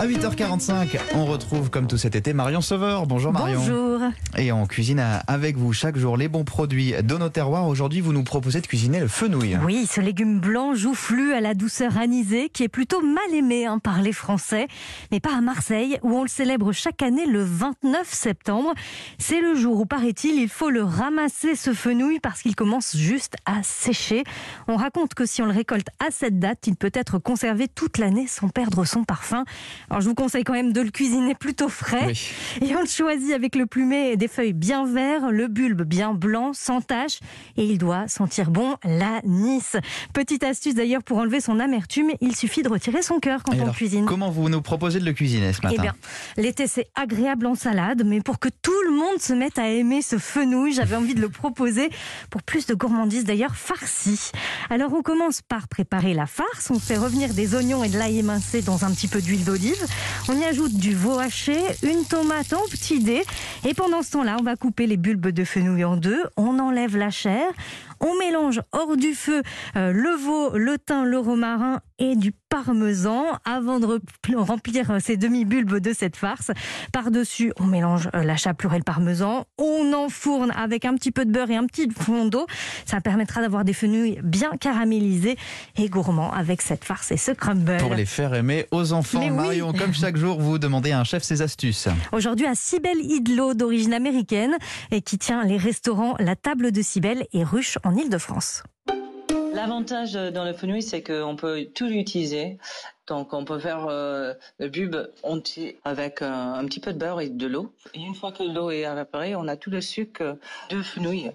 À 8h45, on retrouve comme tout cet été Marion Sauveur. Bonjour Marion. Bonjour. Et on cuisine avec vous chaque jour les bons produits de nos terroirs. Aujourd'hui, vous nous proposez de cuisiner le fenouil. Oui, ce légume blanc joufflu à la douceur anisée qui est plutôt mal aimé hein, par les Français, mais pas à Marseille où on le célèbre chaque année le 29 septembre. C'est le jour où, paraît-il, il faut le ramasser ce fenouil parce qu'il commence juste à sécher. On raconte que si on le récolte à cette date, il peut être conservé toute l'année sans perdre son parfum. Alors je vous conseille quand même de le cuisiner plutôt frais. Oui. Et on le choisit avec le plumet et des feuilles bien verts, le bulbe bien blanc, sans tache. Et il doit sentir bon l'anis. Petite astuce d'ailleurs pour enlever son amertume, il suffit de retirer son cœur quand Et on alors, cuisine. Comment vous nous proposez de le cuisiner ce matin Eh bien, l'été c'est agréable en salade, mais pour que tout monde se mette à aimer ce fenouil, j'avais envie de le proposer pour plus de gourmandise d'ailleurs farci. Alors on commence par préparer la farce, on fait revenir des oignons et de l'ail émincé dans un petit peu d'huile d'olive, on y ajoute du veau haché, une tomate en petits dés, et pendant ce temps-là, on va couper les bulbes de fenouil en deux, on enlève la chair, on mélange hors du feu euh, le veau, le thym, le romarin et du parmesan avant de re- remplir ces demi-bulbes de cette farce. Par-dessus, on mélange euh, la chapelure et le parmesan. On enfourne avec un petit peu de beurre et un petit fond d'eau. Ça permettra d'avoir des fenouils bien caramélisés et gourmands avec cette farce et ce crumble. Pour les faire aimer aux enfants, Mais oui. Marion, comme chaque jour, vous demandez à un chef ses astuces. Aujourd'hui à Cybelle Idlo d'origine américaine et qui tient les restaurants La Table de Cybelle et Ruche en Ile-de-France. L'avantage euh, dans le fenouil, c'est qu'on peut tout l'utiliser. Donc, on peut faire euh, le bulbe entier avec euh, un petit peu de beurre et de l'eau. Et une fois que l'eau est évaporée, on a tout le sucre de fenouil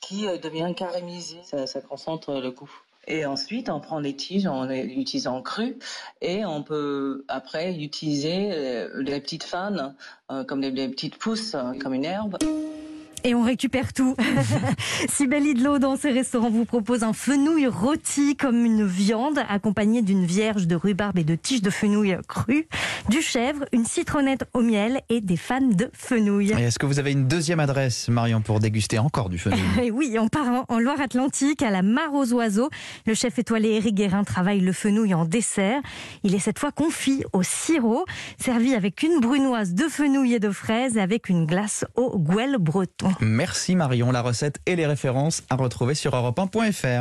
qui devient caramélisé. Ça, concentre le goût. Et ensuite, on prend les tiges, on les utilise en cru, et on peut après utiliser les petites fans, euh, comme les petites pousses, comme une herbe. Et on récupère tout. Cybelle Idlo, dans ses restaurants, vous propose un fenouil rôti comme une viande, accompagné d'une vierge de rhubarbe et de tiges de fenouil cru, du chèvre, une citronnette au miel et des fans de fenouil. Est-ce que vous avez une deuxième adresse, Marion, pour déguster encore du fenouil? Et oui, on part en- en Loire-Atlantique, à la Mare aux Oiseaux. Le chef étoilé Éric Guérin travaille le fenouil en dessert. Il est cette fois confit au sirop, servi avec une brunoise de fenouil et de fraises et avec une glace au gouel breton. Merci Marion, la recette et les références à retrouver sur europe1.fr.